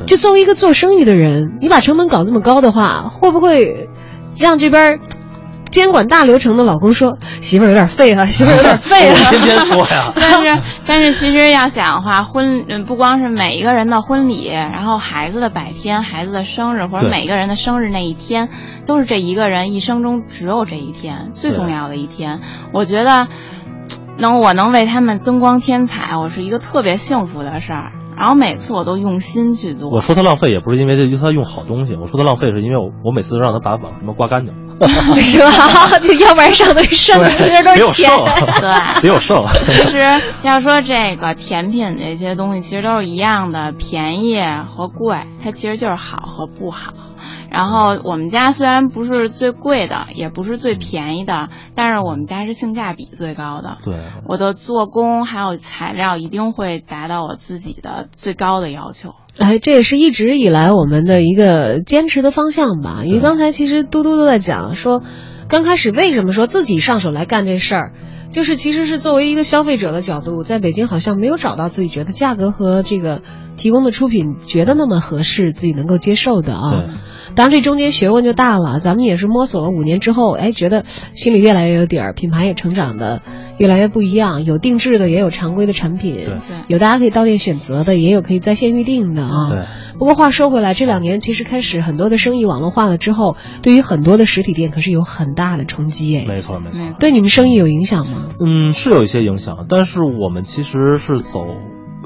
就作为一个做生意的人，你把成本搞这么高的话，会不会让这边监管大流程的老公说媳妇儿有点废啊，媳妇儿有点 废啊？天天说呀。但是但是其实要想的话，婚嗯不光是每一个人的婚礼，然后孩子的百天、孩子的生日或者每个人的生日那一天，都是这一个人一生中只有这一天最重要的一天。我觉得能我能为他们增光添彩，我是一个特别幸福的事儿。然后每次我都用心去做。我说他浪费也不是因为这，因为他用好东西。我说他浪费是因为我我每次都让他把网什么刮干净，是吧？要不然上头剩的其实都是钱。对，别有剩。其实要说这个甜品这些东西，其实都是一样的，便宜和贵，它其实就是好和不好。然后我们家虽然不是最贵的，也不是最便宜的，但是我们家是性价比最高的。对，我的做工还有材料一定会达到我自己的最高的要求。哎，这也是一直以来我们的一个坚持的方向吧。因为刚才其实嘟嘟都在讲说，刚开始为什么说自己上手来干这事儿，就是其实是作为一个消费者的角度，在北京好像没有找到自己觉得价格和这个提供的出品觉得那么合适，自己能够接受的啊。当然，这中间学问就大了。咱们也是摸索了五年之后，哎，觉得心里越来越有底儿，品牌也成长的越来越不一样。有定制的，也有常规的产品，对，有大家可以到店选择的，也有可以在线预定的啊。对。不过话说回来，这两年其实开始很多的生意网络化了之后，对于很多的实体店可是有很大的冲击哎。没错没错。对你们生意有影响吗？嗯，是有一些影响，但是我们其实是走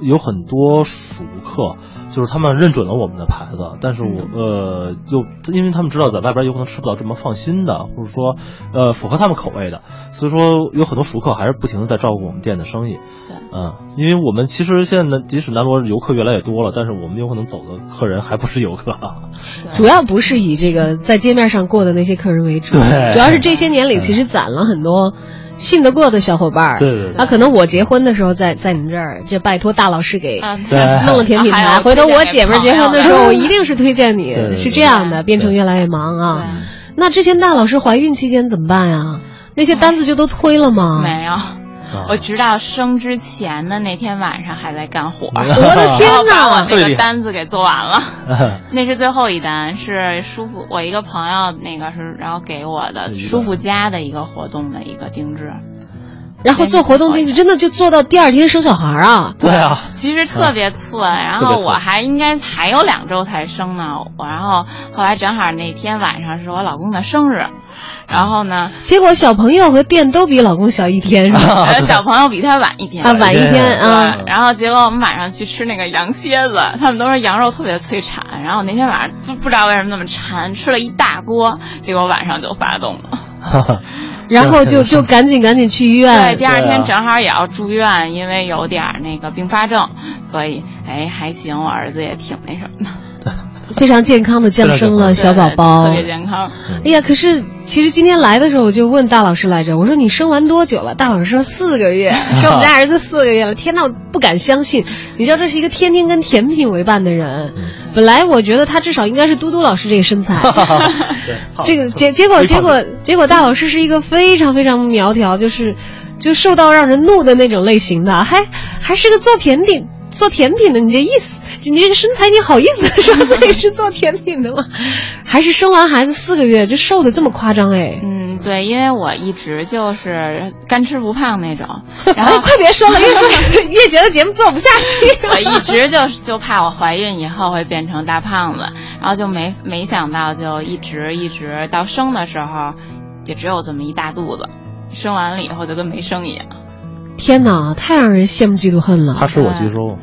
有很多熟客。就是他们认准了我们的牌子，但是我呃，就因为他们知道在外边有可能吃不到这么放心的，或者说呃符合他们口味的，所以说有很多熟客还是不停的在照顾我们店的生意。对，嗯，因为我们其实现在，即使南锣游客越来越多了，但是我们有可能走的客人还不是游客，主要不是以这个在街面上过的那些客人为主，对，主要是这些年里其实攒了很多。信得过的小伙伴儿，对对对，啊，可能我结婚的时候在在你们这儿，就拜托大老师给弄了甜品台，回头我姐们儿结婚的时候，我一定是推荐你，是这样的，变成越来越忙啊。那之前大老师怀孕期间怎么办呀？那些单子就都推了吗？没有。我直到生之前的那天晚上还在干活，我的天哪！把我那个单子给做完了，那是最后一单，是舒服我一个朋友那个是然后给我的舒服家的一个活动的一个定制，然后做活动定制真的就做到第二天生小孩啊？对啊，其实特别寸，然后我还应该还有两周才生呢，我然后后来正好那天晚上是我老公的生日。然后呢？结果小朋友和店都比老公小一天，是吧？小朋友比他晚一天啊，晚一天啊。然后结果我们晚上去吃那个羊蝎子，他们都说羊肉特别脆产。然后那天晚上不不知道为什么那么馋，吃了一大锅，结果晚上就发动了。然后就就赶紧赶紧去医院。对，第二天正好也要住院，因为有点那个并发症，所以哎还行，我儿子也挺那什么的。非常健康的降生了小宝宝，特别健康。哎呀，可是其实今天来的时候，我就问大老师来着，我说你生完多久了？大老师说四个月，说我们家儿子四个月了。天呐，我不敢相信。你知道这是一个天天跟甜品为伴的人，本来我觉得他至少应该是嘟嘟老师这个身材，这个结结果结果结果大老师是一个非常非常苗条，就是就瘦到让人怒的那种类型的，还还是个做甜品做甜品的，你这意思？你这个身材，你好意思 说自己是做甜品的吗？还是生完孩子四个月就瘦的这么夸张哎？嗯，对，因为我一直就是干吃不胖那种，然后、哎、快别说了，越说越觉得节目做不下去。我一直就就怕我怀孕以后会变成大胖子，然后就没没想到就一直一直到生的时候，就只有这么一大肚子，生完了以后就跟没生一样。天哪，太让人羡慕嫉妒恨了。他是我吸收。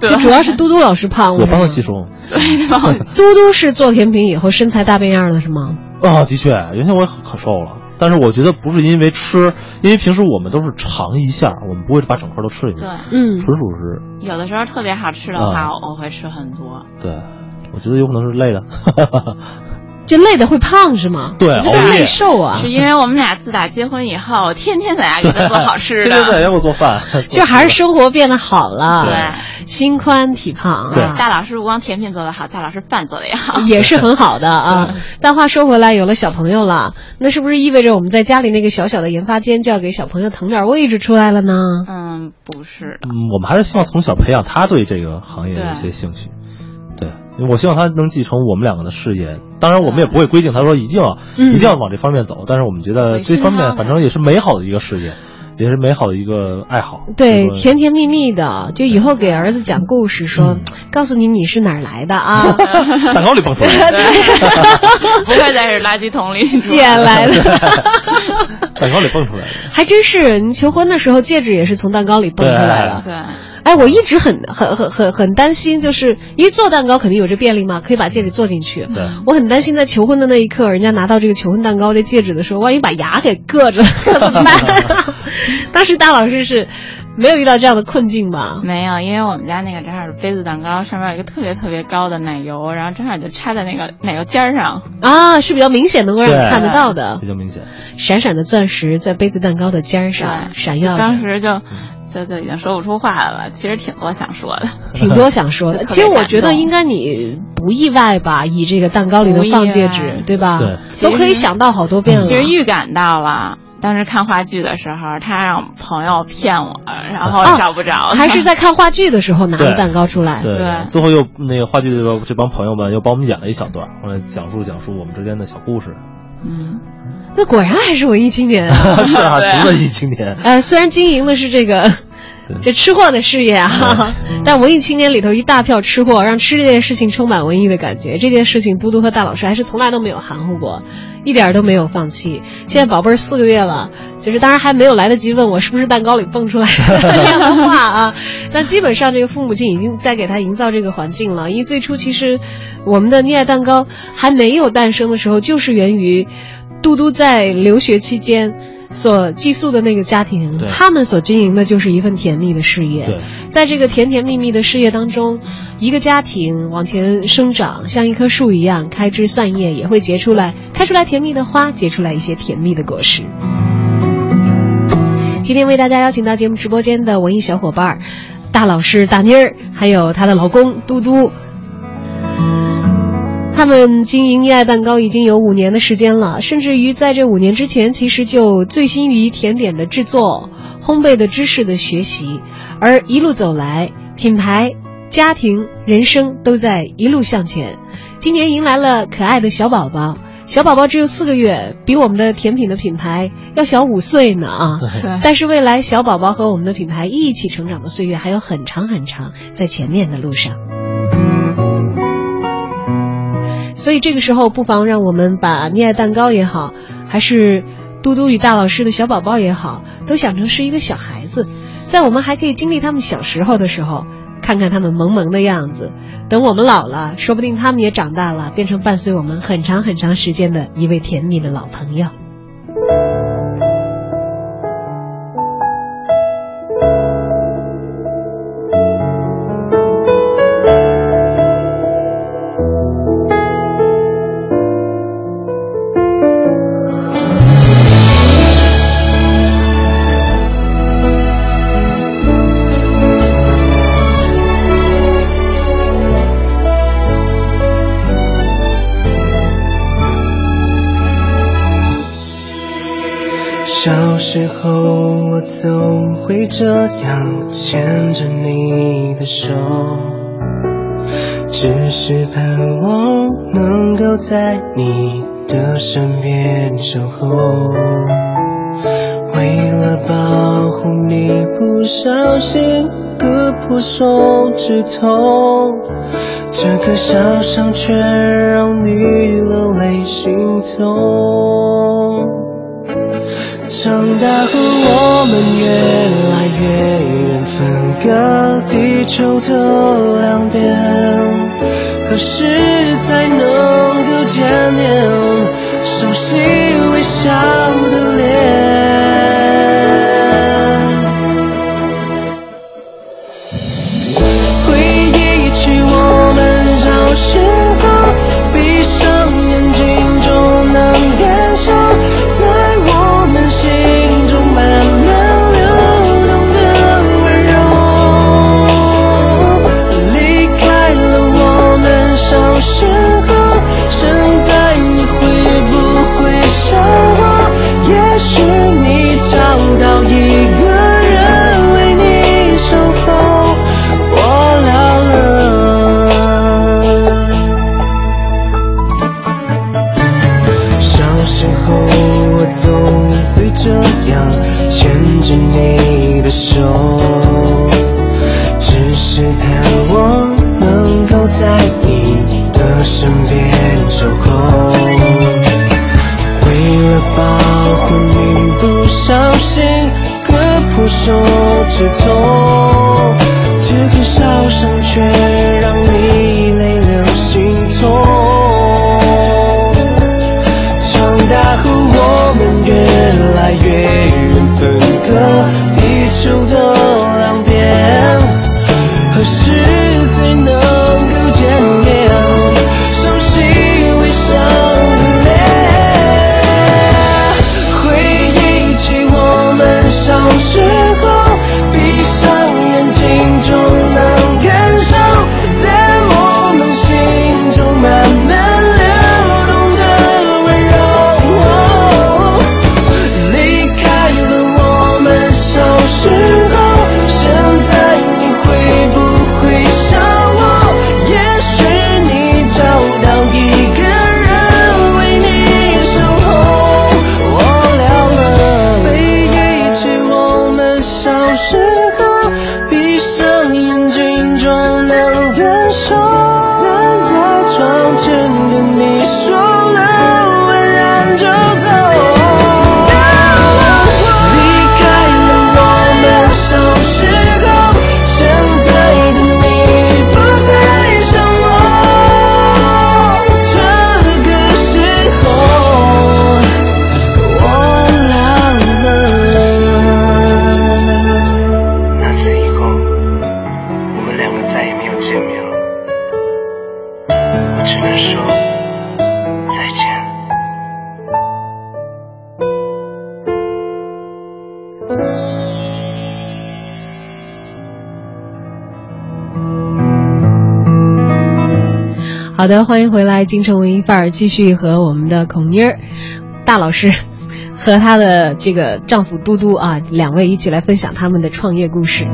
就主要是嘟嘟老师胖，我帮他 吸收。嘟嘟是做甜品以后身材大变样了，是吗？啊，的确，原先我也可瘦了，但是我觉得不是因为吃，因为平时我们都是尝一下，我们不会把整块都吃进去。对，嗯，纯属是。有的时候特别好吃的话，啊、我会吃很多。对，我觉得有可能是累的。就累的会胖是吗？对，熬夜瘦啊。是因为我们俩自打结婚以后，天天在家给他做好吃的，天天在家给我做饭，就还是生活变得好了。对，心宽体胖对啊。大老师不光甜品做得好，大老师饭做得也好，也是很好的啊。但话说回来，有了小朋友了，那是不是意味着我们在家里那个小小的研发间就要给小朋友腾点位置出来了呢？嗯，不是的。嗯，我们还是希望从小培养他对这个行业的一些兴趣。我希望他能继承我们两个的事业。当然，我们也不会规定他说一定要、嗯、一定要往这方面走，但是我们觉得这方面反正也是美好的一个事业，也是美好的一个爱好。对，甜甜蜜蜜的，就以后给儿子讲故事，说、嗯、告诉你你是哪儿来的啊，蛋糕里蹦出来的，不会再是垃圾桶里捡来的，蛋糕里蹦出来的，还真是。你求婚的时候，戒指也是从蛋糕里蹦出来的。对。哎，我一直很很很很很担心，就是因为做蛋糕肯定有这便利嘛，可以把戒指做进去。对，我很担心在求婚的那一刻，人家拿到这个求婚蛋糕这戒指的时候，万一把牙给硌着了怎么办？当时大老师是没有遇到这样的困境吧？没有，因为我们家那个正好是杯子蛋糕，上面有一个特别特别高的奶油，然后正好就插在那个奶油尖上啊，是比较明显能够让你看得到的，比较明显。闪闪的钻石在杯子蛋糕的尖上闪耀，当时就。就就已经说不出话来了，其实挺多想说的，挺多想说的。其实我觉得应该你不意外吧，以这个蛋糕里头放戒指，对吧？对，都可以想到好多遍了。其实预感到了，当时看话剧的时候，他让朋友骗我，然后找不着、啊，还是在看话剧的时候拿了蛋糕出来。对，对最后又那个话剧的这帮朋友们又帮我们演了一小段，后来讲述讲述我们之间的小故事。嗯。那果然还是文艺青年啊！是啊，是文艺青年。呃，虽然经营的是这个。这吃货的事业啊，但文艺青年里头一大票吃货，让吃这件事情充满文艺的感觉。这件事情，嘟嘟和大老师还是从来都没有含糊过，一点都没有放弃。现在宝贝儿四个月了，就是当然还没有来得及问我是不是蛋糕里蹦出来的这样的话啊。那基本上这个父母亲已经在给他营造这个环境了。因为最初其实我们的溺爱蛋糕还没有诞生的时候，就是源于嘟嘟在留学期间。所寄宿的那个家庭，他们所经营的就是一份甜蜜的事业。在这个甜甜蜜蜜的事业当中，一个家庭往前生长，像一棵树一样开枝散叶，也会结出来，开出来甜蜜的花，结出来一些甜蜜的果实。今天为大家邀请到节目直播间的文艺小伙伴，大老师大妮儿，还有她的老公嘟嘟。他们经营溺爱蛋糕已经有五年的时间了，甚至于在这五年之前，其实就醉心于甜点的制作、烘焙的知识的学习，而一路走来，品牌、家庭、人生都在一路向前。今年迎来了可爱的小宝宝，小宝宝只有四个月，比我们的甜品的品牌要小五岁呢 啊！但是未来小宝宝和我们的品牌一起成长的岁月还有很长很长，在前面的路上。所以这个时候，不妨让我们把溺爱蛋糕也好，还是嘟嘟与大老师的小宝宝也好，都想成是一个小孩子，在我们还可以经历他们小时候的时候，看看他们萌萌的样子。等我们老了，说不定他们也长大了，变成伴随我们很长很长时间的一位甜蜜的老朋友。手，只是盼望能够在你的身边守候。为了保护你，不小心割破手指头，这个小伤却让你流泪心痛。长大后我们越来越远，分隔地球的两边，何时才能够见面？熟悉微笑的脸。欢迎回来，京城文艺范儿，继续和我们的孔妮儿大老师和她的这个丈夫嘟嘟啊，两位一起来分享他们的创业故事。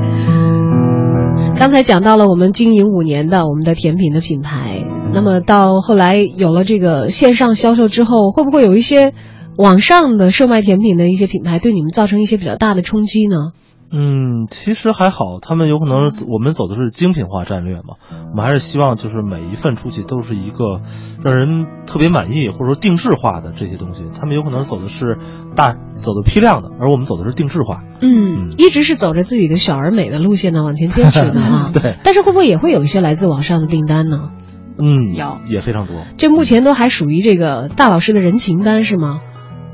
刚才讲到了我们经营五年的我们的甜品的品牌，那么到后来有了这个线上销售之后，会不会有一些网上的售卖甜品的一些品牌对你们造成一些比较大的冲击呢？嗯，其实还好，他们有可能我们走的是精品化战略嘛，我们还是希望就是每一份出去都是一个让人特别满意或者说定制化的这些东西，他们有可能走的是大走的批量的，而我们走的是定制化。嗯，一直是走着自己的小而美的路线呢，往前坚持的啊。对。但是会不会也会有一些来自网上的订单呢？嗯，有也非常多。这目前都还属于这个大老师的人情单是吗？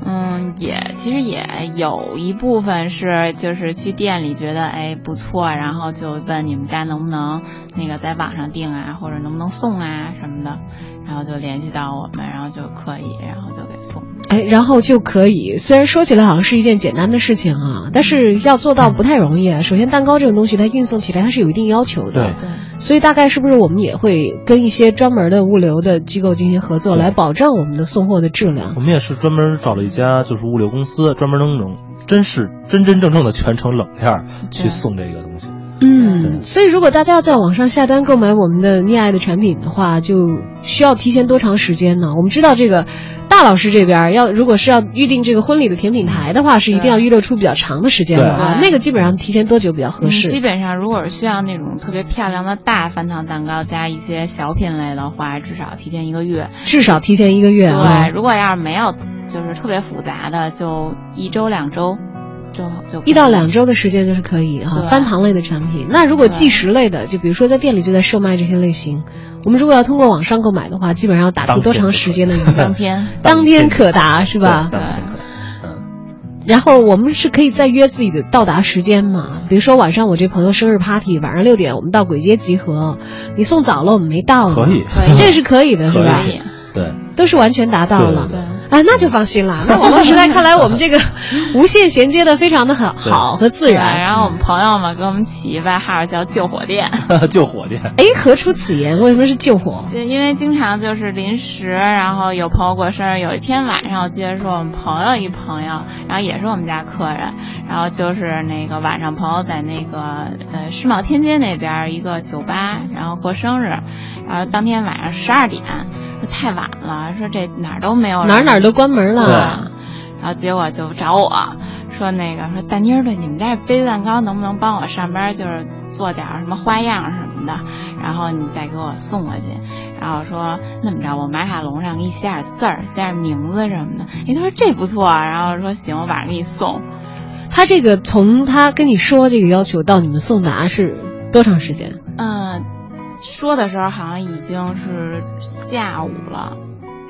嗯，也其实也有一部分是就是去店里觉得哎不错，然后就问你们家能不能那个在网上订啊，或者能不能送啊什么的。然后就联系到我们，然后就可以，然后就给送。哎，然后就可以。虽然说起来好像是一件简单的事情啊，但是要做到不太容易啊。首先，蛋糕这种东西它运送起来它是有一定要求的，对对。所以大概是不是我们也会跟一些专门的物流的机构进行合作，来保证我们的送货的质量？我们也是专门找了一家就是物流公司，专门能能真是真真正正的全程冷链去送这个东西。嗯，所以如果大家要在网上下单购买我们的溺爱的产品的话，就需要提前多长时间呢？我们知道这个大老师这边要如果是要预定这个婚礼的甜品台的话，是一定要预留出比较长的时间的啊。那个基本上提前多久比较合适？基本上如果是需要那种特别漂亮的大翻糖蛋糕加一些小品类的话，至少提前一个月。至少提前一个月啊。对，如果要是没有就是特别复杂的，就一周两周。就就一到两周的时间就是可以哈，翻糖类的产品。那如果即食类的，就比如说在店里就在售卖这些类型，我们如果要通过网上购买的话，基本上要打出多长时间的？当天，当天可达是吧？对。然后我们是可以再约自己的到达时间嘛？比如说晚上我这朋友生日 party，晚上六点我们到簋街集合，你送早了我们没到，可以，这是可以的，是吧？对，都是完全达到了。对。啊，那就放心了。那网络时代看来，我们这个 无线衔接的非常的很，好和自然。然后我们朋友们给我们起一外号叫“救火店。” 救火店。哎，何出此言？为什么是救火？就因为经常就是临时，然后有朋友过生日，有一天晚上我记得说我们朋友一朋友，然后也是我们家客人，然后就是那个晚上朋友在那个呃世贸天街那边一个酒吧，然后过生日，然后当天晚上十二点。太晚了，说这哪儿都没有，哪儿哪儿都关门了。然后结果就找我说那个说大妮儿的，你们家杯子蛋糕能不能帮我上班，就是做点什么花样什么的，然后你再给我送过去。然后说那么着，我马卡龙上给你写点字儿，写点名字什么的。哎，他说这不错，然后说行，我晚上给你送。他这个从他跟你说这个要求到你们送达是多长时间？嗯。说的时候好像已经是下午了，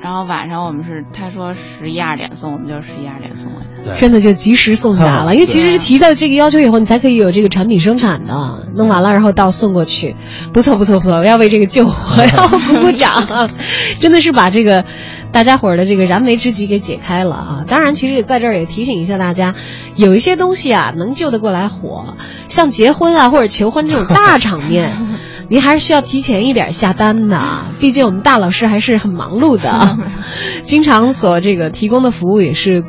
然后晚上我们是他说十一二点送，我们就十一二点送过去，真的就及时送达了。因为其实是提到这个要求以后，你才可以有这个产品生产的，弄完了然后到送过去，不错不错不错，要为这个救火 要鼓鼓掌，真的是把这个大家伙儿的这个燃眉之急给解开了啊！当然，其实在这儿也提醒一下大家，有一些东西啊能救得过来火，像结婚啊或者求婚这种大场面。您还是需要提前一点下单的，毕竟我们大老师还是很忙碌的，经常所这个提供的服务也是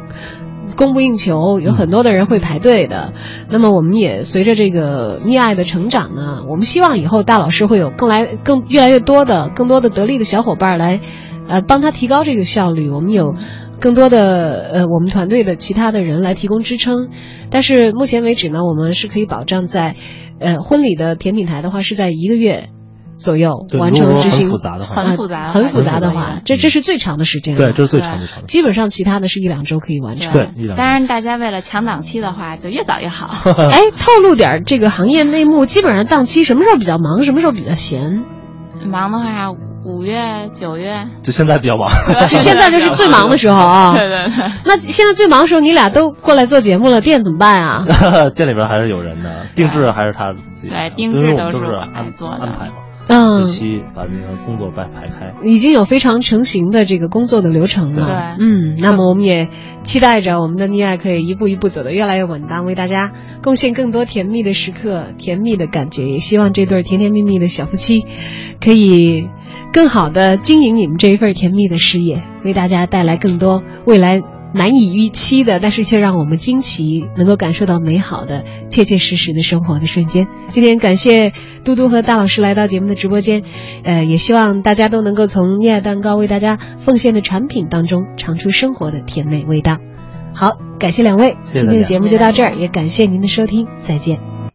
供不应求，有很多的人会排队的。那么我们也随着这个溺爱的成长呢，我们希望以后大老师会有更来更越来越多的更多的得力的小伙伴来，呃，帮他提高这个效率。我们有更多的呃我们团队的其他的人来提供支撑，但是目前为止呢，我们是可以保障在。呃，婚礼的甜品台的话是在一个月左右完成执行，很复杂的话，很复杂，很复杂的话，这这是最长的时间。对，这是最长的长。基本上其他的是一两周可以完成。对，一两。当然，大家为了抢档期的话，就越早越好。哎，透露点这个行业内幕，基本上档期什么时候比较忙，什么时候比较闲？忙的话，五月、九月。就现在比较忙。就 现在就是最忙的时候啊。对对对。那现在最忙的时候，你俩都过来做节目了，店怎么办啊？店里边还是有人的，定制还是他自己。对，定制都是安做安排嘛。嗯。一期把那个工作排排开。已经有非常成型的这个工作的流程了。对。嗯，那么我们也期待着我们的溺爱可以一步一步走得越来越稳当，为大家贡献更多甜蜜的时刻、甜蜜的感觉。也希望这对甜甜蜜蜜的小夫妻可以。更好的经营你们这一份甜蜜的事业，为大家带来更多未来难以预期的，但是却让我们惊奇，能够感受到美好的、切切实实的生活的瞬间。今天感谢嘟嘟和大老师来到节目的直播间，呃，也希望大家都能够从恋爱蛋糕为大家奉献的产品当中尝出生活的甜美味道。好，感谢两位，今天的节目就到这儿，也感谢您的收听，再见。